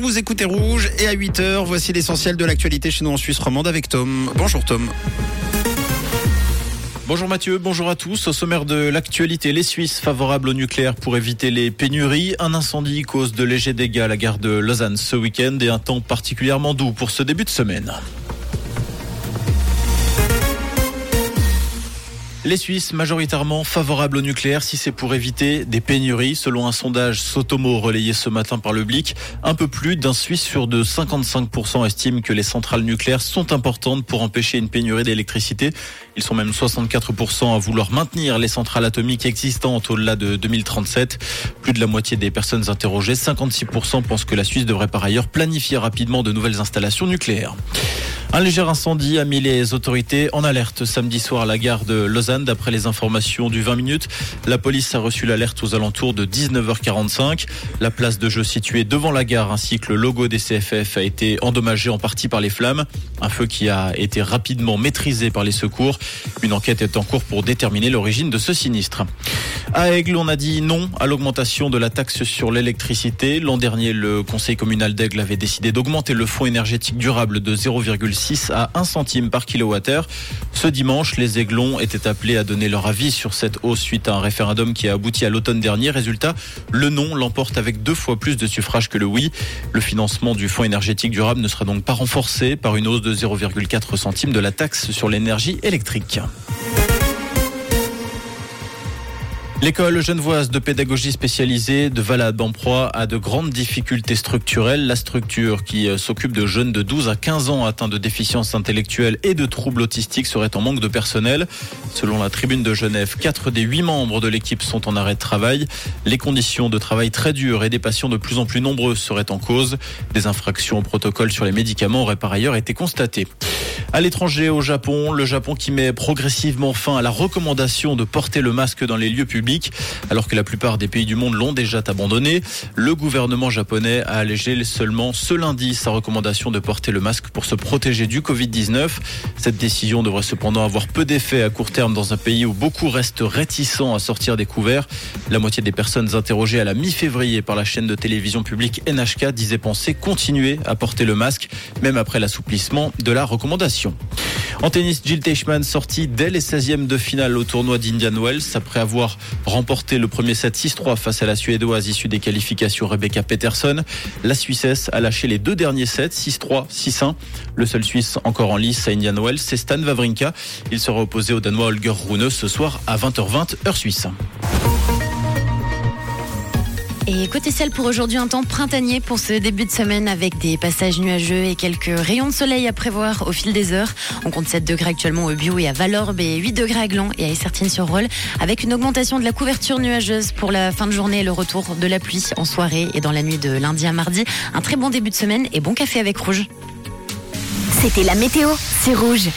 vous écoutez Rouge et à 8h, voici l'essentiel de l'actualité chez nous en Suisse romande avec Tom. Bonjour Tom. Bonjour Mathieu, bonjour à tous. Au sommaire de l'actualité, les Suisses favorables au nucléaire pour éviter les pénuries. Un incendie cause de légers dégâts à la gare de Lausanne ce week-end et un temps particulièrement doux pour ce début de semaine. Les Suisses majoritairement favorables au nucléaire si c'est pour éviter des pénuries. Selon un sondage Sotomo relayé ce matin par le Blick, un peu plus d'un Suisse sur deux, 55% estiment que les centrales nucléaires sont importantes pour empêcher une pénurie d'électricité. Ils sont même 64% à vouloir maintenir les centrales atomiques existantes au-delà de 2037. Plus de la moitié des personnes interrogées, 56% pensent que la Suisse devrait par ailleurs planifier rapidement de nouvelles installations nucléaires. Un léger incendie a mis les autorités en alerte samedi soir à la gare de Lausanne. D'après les informations du 20 minutes, la police a reçu l'alerte aux alentours de 19h45. La place de jeu située devant la gare ainsi que le logo des CFF a été endommagé en partie par les flammes. Un feu qui a été rapidement maîtrisé par les secours. Une enquête est en cours pour déterminer l'origine de ce sinistre. À Aigle, on a dit non à l'augmentation de la taxe sur l'électricité. L'an dernier, le conseil communal d'Aigle avait décidé d'augmenter le fonds énergétique durable de 0,6 à 1 centime par kilowattheure. Ce dimanche, les Aiglons étaient appelés à donner leur avis sur cette hausse suite à un référendum qui a abouti à l'automne dernier. Résultat, le non l'emporte avec deux fois plus de suffrages que le oui. Le financement du fonds énergétique durable ne sera donc pas renforcé par une hausse de 0,4 centime de la taxe sur l'énergie électrique. L'école genevoise de pédagogie spécialisée de Valade en proie a de grandes difficultés structurelles. La structure qui euh, s'occupe de jeunes de 12 à 15 ans atteints de déficience intellectuelle et de troubles autistiques serait en manque de personnel. Selon la tribune de Genève, 4 des 8 membres de l'équipe sont en arrêt de travail. Les conditions de travail très dures et des patients de plus en plus nombreux seraient en cause. Des infractions au protocole sur les médicaments auraient par ailleurs été constatées. À l'étranger, au Japon, le Japon qui met progressivement fin à la recommandation de porter le masque dans les lieux publics, alors que la plupart des pays du monde l'ont déjà abandonné. Le gouvernement japonais a allégé seulement ce lundi sa recommandation de porter le masque pour se protéger du Covid-19. Cette décision devrait cependant avoir peu d'effet à court terme dans un pays où beaucoup restent réticents à sortir des couverts. La moitié des personnes interrogées à la mi-février par la chaîne de télévision publique NHK disaient penser continuer à porter le masque, même après l'assouplissement de la recommandation. En tennis, Jill Teichmann sortie dès les 16e de finale au tournoi d'Indian Wells après avoir remporté le premier set 6-3 face à la Suédoise issue des qualifications Rebecca Peterson. La Suissesse a lâché les deux derniers sets 6-3, 6-1. Le seul Suisse encore en lice à Indian Wells, c'est Stan Wawrinka. Il sera opposé au Danois Holger Rune ce soir à 20h20 heure suisse. Et côté ciel pour aujourd'hui, un temps printanier pour ce début de semaine avec des passages nuageux et quelques rayons de soleil à prévoir au fil des heures. On compte 7 degrés actuellement au Bio et à Valorbe et 8 degrés à Gland et à Essertine-sur-Rolle avec une augmentation de la couverture nuageuse pour la fin de journée et le retour de la pluie en soirée et dans la nuit de lundi à mardi. Un très bon début de semaine et bon café avec Rouge. C'était la météo, c'est Rouge.